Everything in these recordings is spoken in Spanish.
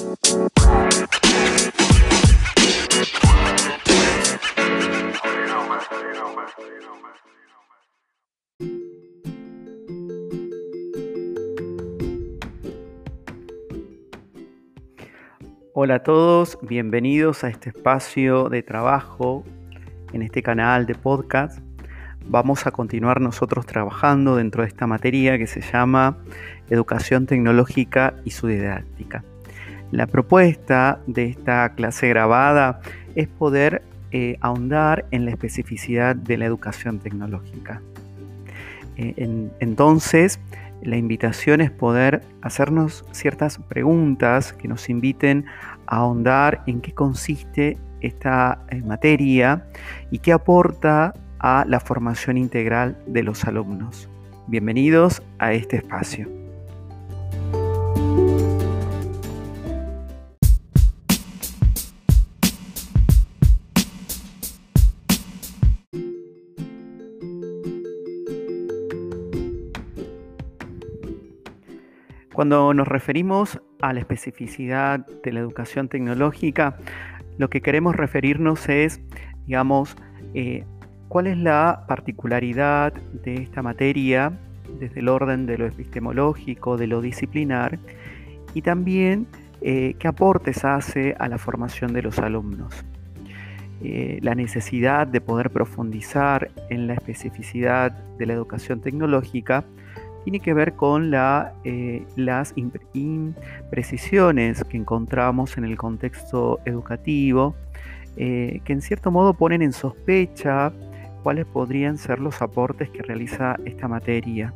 Hola a todos, bienvenidos a este espacio de trabajo en este canal de podcast. Vamos a continuar nosotros trabajando dentro de esta materia que se llama Educación Tecnológica y su didáctica. La propuesta de esta clase grabada es poder eh, ahondar en la especificidad de la educación tecnológica. Eh, entonces, la invitación es poder hacernos ciertas preguntas que nos inviten a ahondar en qué consiste esta eh, materia y qué aporta a la formación integral de los alumnos. Bienvenidos a este espacio. Cuando nos referimos a la especificidad de la educación tecnológica, lo que queremos referirnos es, digamos, eh, cuál es la particularidad de esta materia desde el orden de lo epistemológico, de lo disciplinar, y también eh, qué aportes hace a la formación de los alumnos. Eh, la necesidad de poder profundizar en la especificidad de la educación tecnológica tiene que ver con eh, las imprecisiones que encontramos en el contexto educativo, eh, que en cierto modo ponen en sospecha cuáles podrían ser los aportes que realiza esta materia.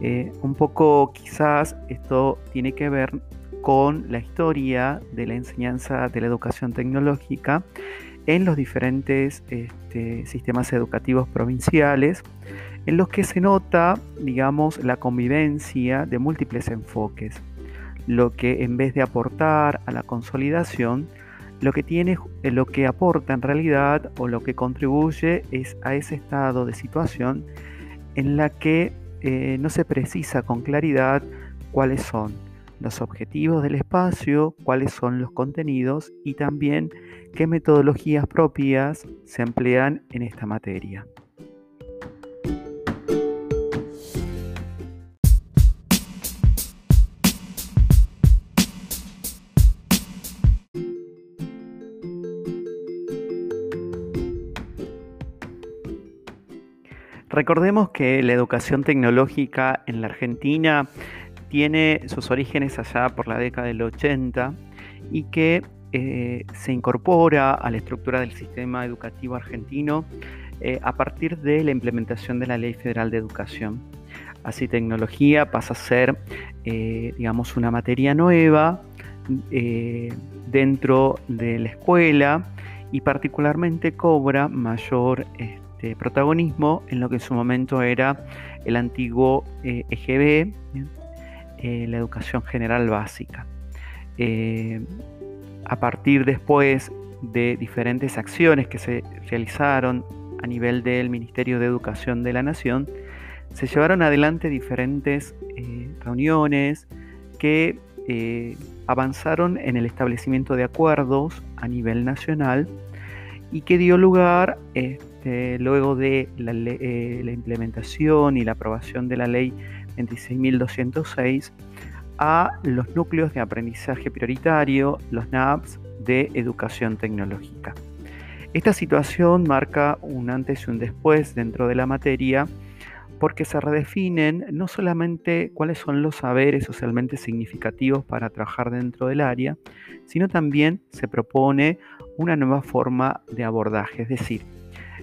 Eh, un poco quizás esto tiene que ver con la historia de la enseñanza de la educación tecnológica en los diferentes este, sistemas educativos provinciales, en los que se nota, digamos, la convivencia de múltiples enfoques, lo que en vez de aportar a la consolidación, lo que tiene, lo que aporta en realidad o lo que contribuye es a ese estado de situación en la que eh, no se precisa con claridad cuáles son los objetivos del espacio, cuáles son los contenidos y también qué metodologías propias se emplean en esta materia. Recordemos que la educación tecnológica en la Argentina tiene sus orígenes allá por la década del 80 y que eh, se incorpora a la estructura del sistema educativo argentino eh, a partir de la implementación de la Ley Federal de Educación. Así tecnología pasa a ser, eh, digamos, una materia nueva dentro de la escuela y particularmente cobra mayor este, protagonismo en lo que en su momento era el antiguo EGB, eh, la educación general básica. Eh, a partir después de diferentes acciones que se realizaron a nivel del Ministerio de Educación de la Nación, se llevaron adelante diferentes reuniones que avanzaron en el establecimiento de acuerdos a nivel nacional y que dio lugar este, luego de eh, la, implementación y la aprobación de la ley 26.206 a los núcleos de aprendizaje prioritario, los NAPS, de educación tecnológica. Esta situación marca un antes y un después dentro de la materia porque se redefinen no solamente cuáles son los saberes socialmente significativos para trabajar dentro del área, sino también se propone una nueva forma de abordaje, es decir,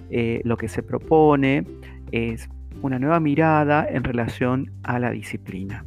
eh, lo que se propone es una nueva mirada en relación a la disciplina.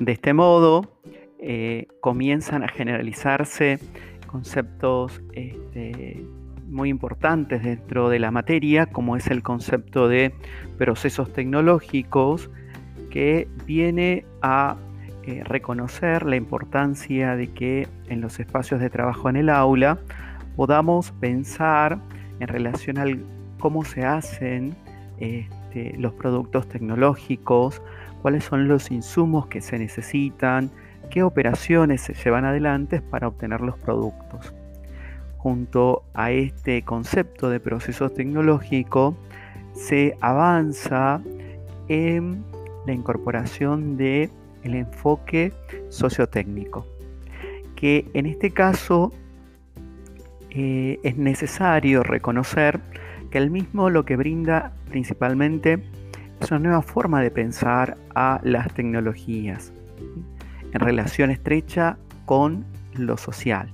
De este modo, eh, comienzan a generalizarse conceptos este, muy importantes dentro de la materia, como es el concepto de procesos tecnológicos, que viene a eh, reconocer la importancia de que en los espacios de trabajo en el aula podamos pensar en relación a cómo se hacen este, los productos tecnológicos, cuáles son los insumos que se necesitan, qué operaciones se llevan adelante para obtener los productos. Junto a este concepto de proceso tecnológico, se avanza en la incorporación de el enfoque sociotécnico, que en este caso eh, es necesario reconocer que el mismo lo que brinda principalmente es una nueva forma de pensar a las tecnologías en relación estrecha con lo social.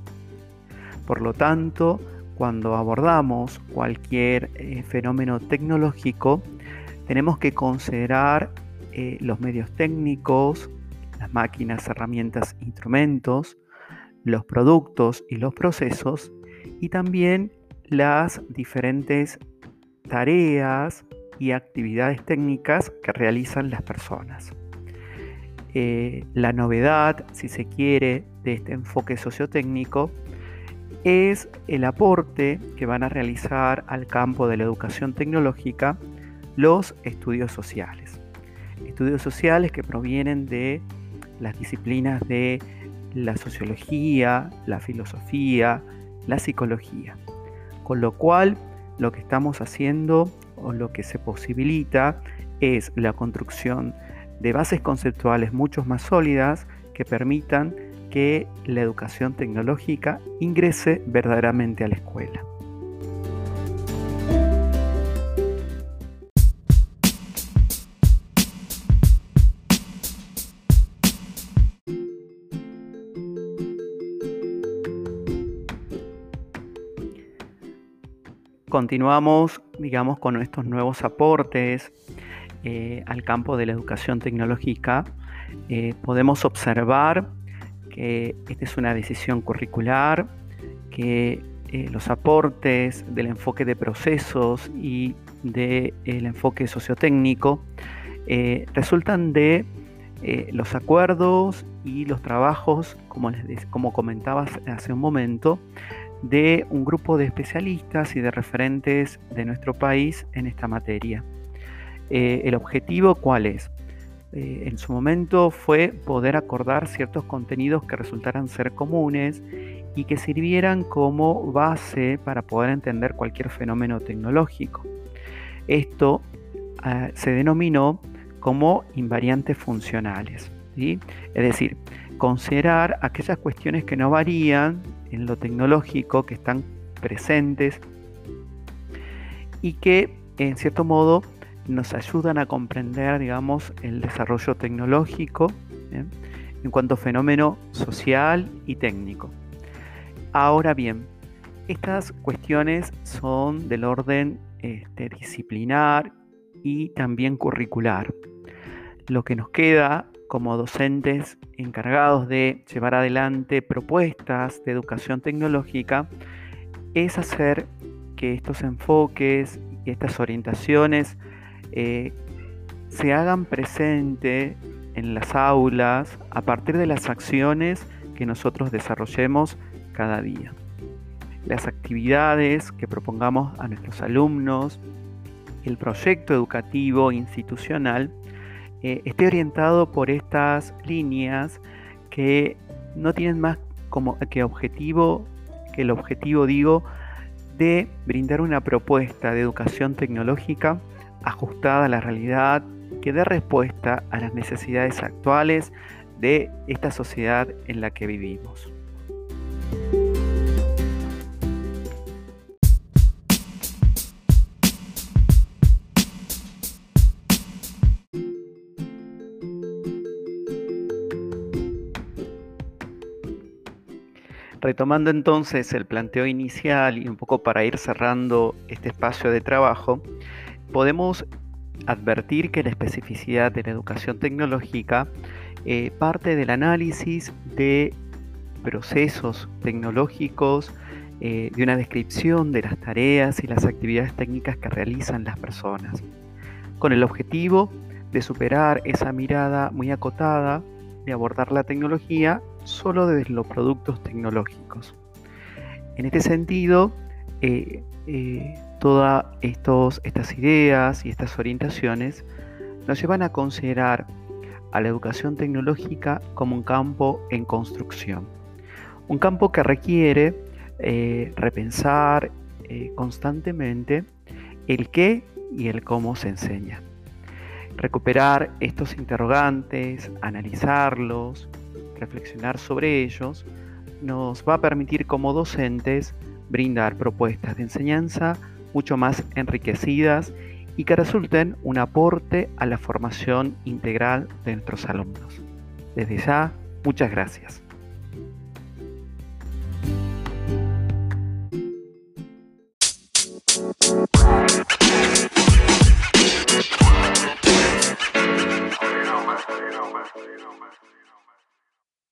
Por lo tanto, cuando abordamos cualquier eh, fenómeno tecnológico, tenemos que considerar eh, los medios técnicos, las máquinas, herramientas, instrumentos, los productos y los procesos, y también las diferentes tareas y actividades técnicas que realizan las personas. Eh, la novedad, si se quiere, de este enfoque sociotécnico es el aporte que van a realizar al campo de la educación tecnológica los estudios sociales. Estudios sociales que provienen de las disciplinas de la sociología, la filosofía, la psicología. Con lo cual, lo que estamos haciendo o lo que se posibilita es la construcción de bases conceptuales mucho más sólidas que permitan que la educación tecnológica ingrese verdaderamente a la escuela. Continuamos, digamos, con estos nuevos aportes eh, al campo de la educación tecnológica. Eh, podemos observar que esta es una decisión curricular, que eh, los aportes del enfoque de procesos y del enfoque sociotécnico eh, resultan de eh, los acuerdos y los trabajos, como, comentabas hace un momento, de un grupo de especialistas y de referentes de nuestro país en esta materia. ¿El objetivo cuál es? Eh, en su momento fue poder acordar ciertos contenidos que resultaran ser comunes y que sirvieran como base para poder entender cualquier fenómeno tecnológico. Esto ah, se denominó como invariantes funcionales. Es decir, considerar aquellas cuestiones que no varían en lo tecnológico, que están presentes y que en cierto modo nos ayudan a comprender, digamos, el desarrollo tecnológico en cuanto a fenómeno social y técnico. Ahora bien, estas cuestiones son del orden este, disciplinar y también curricular. Lo que nos queda como docentes encargados de llevar adelante propuestas de educación tecnológica es hacer que estos enfoques y estas orientaciones eh, se hagan presente en las aulas a partir de las acciones que nosotros desarrollemos cada día. Las actividades que propongamos a nuestros alumnos, el proyecto educativo institucional, eh, esté orientado por estas líneas que no tienen más como que objetivo, que el objetivo digo, de brindar una propuesta de educación tecnológica ajustada a la realidad, que dé respuesta a las necesidades actuales de esta sociedad en la que vivimos. Retomando entonces el planteo inicial y un poco para ir cerrando este espacio de trabajo, podemos advertir que la especificidad de la educación tecnológica eh, parte del análisis de procesos tecnológicos, eh, de una descripción de las tareas y las actividades técnicas que realizan las personas, con el objetivo de superar esa mirada muy acotada de abordar la tecnología solo desde los productos tecnológicos. En este sentido, eh, todas estas ideas y estas orientaciones nos llevan a considerar a la educación tecnológica como un campo en construcción. Un campo que requiere eh, repensar constantemente el qué y el cómo se enseña. Recuperar estos interrogantes, analizarlos, reflexionar sobre ellos, nos va a permitir como docentes brindar propuestas de enseñanza mucho más enriquecidas y que resulten un aporte a la formación integral de nuestros alumnos. Desde ya, muchas gracias.